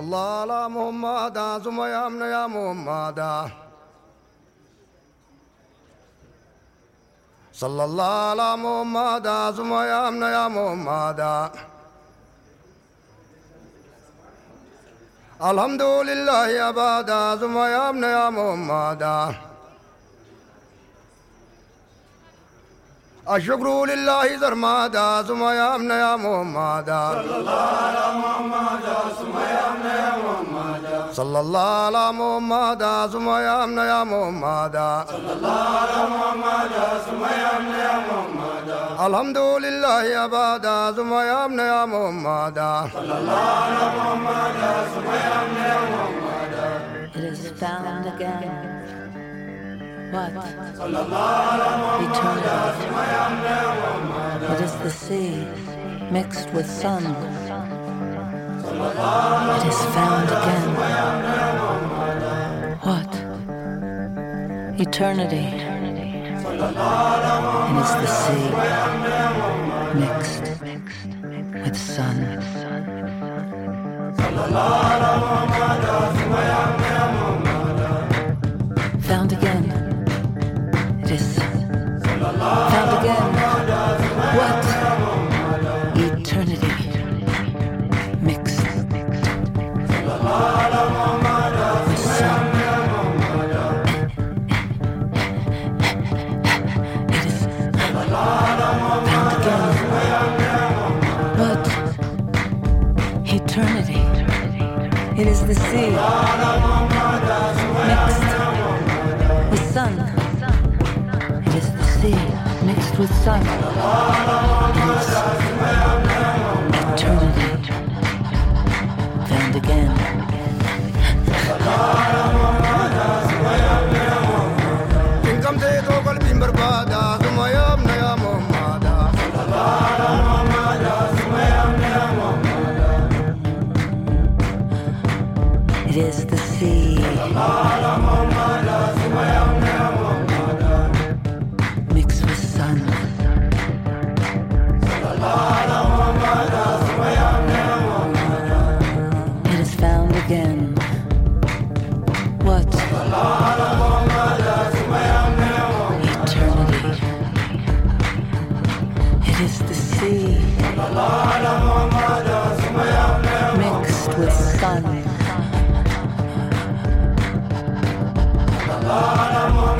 صلى الله على محمد ثم يا ابن يا محمد صلى الله على محمد ثم يا ابن يا محمد الحمد لله أبدا ثم يا ابن يا محمد الشكر لله زرمادا ثم يا ابن يا محمد صلى الله على محمد ثم يا ابن يا محمد صلى الله على محمد ثم يا ابن يا محمد صلى الله على محمد ثم يا ابن يا محمد الحمد لله أبدا ثم يا ابن يا محمد صلى الله على محمد ثم يا ابن يا محمد It is found again. What? Eternity. It is the sea mixed with sun. It is found again. What? Eternity. It is the sea mixed with sun. Found again. What? Eternity mixed. It is again. What? Eternity. It is the sea with sun. Mixed.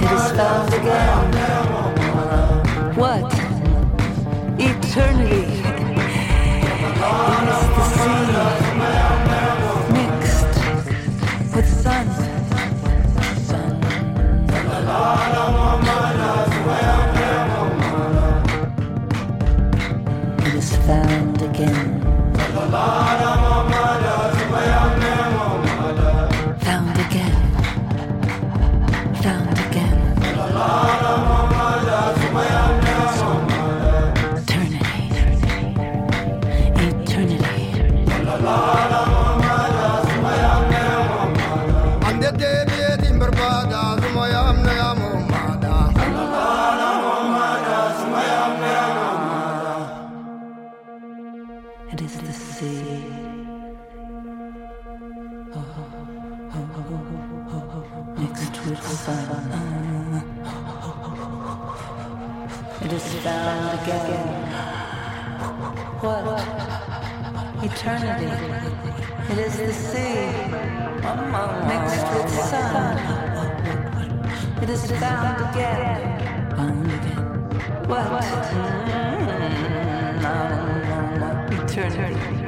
It is found again. What? Eternity. Eternity.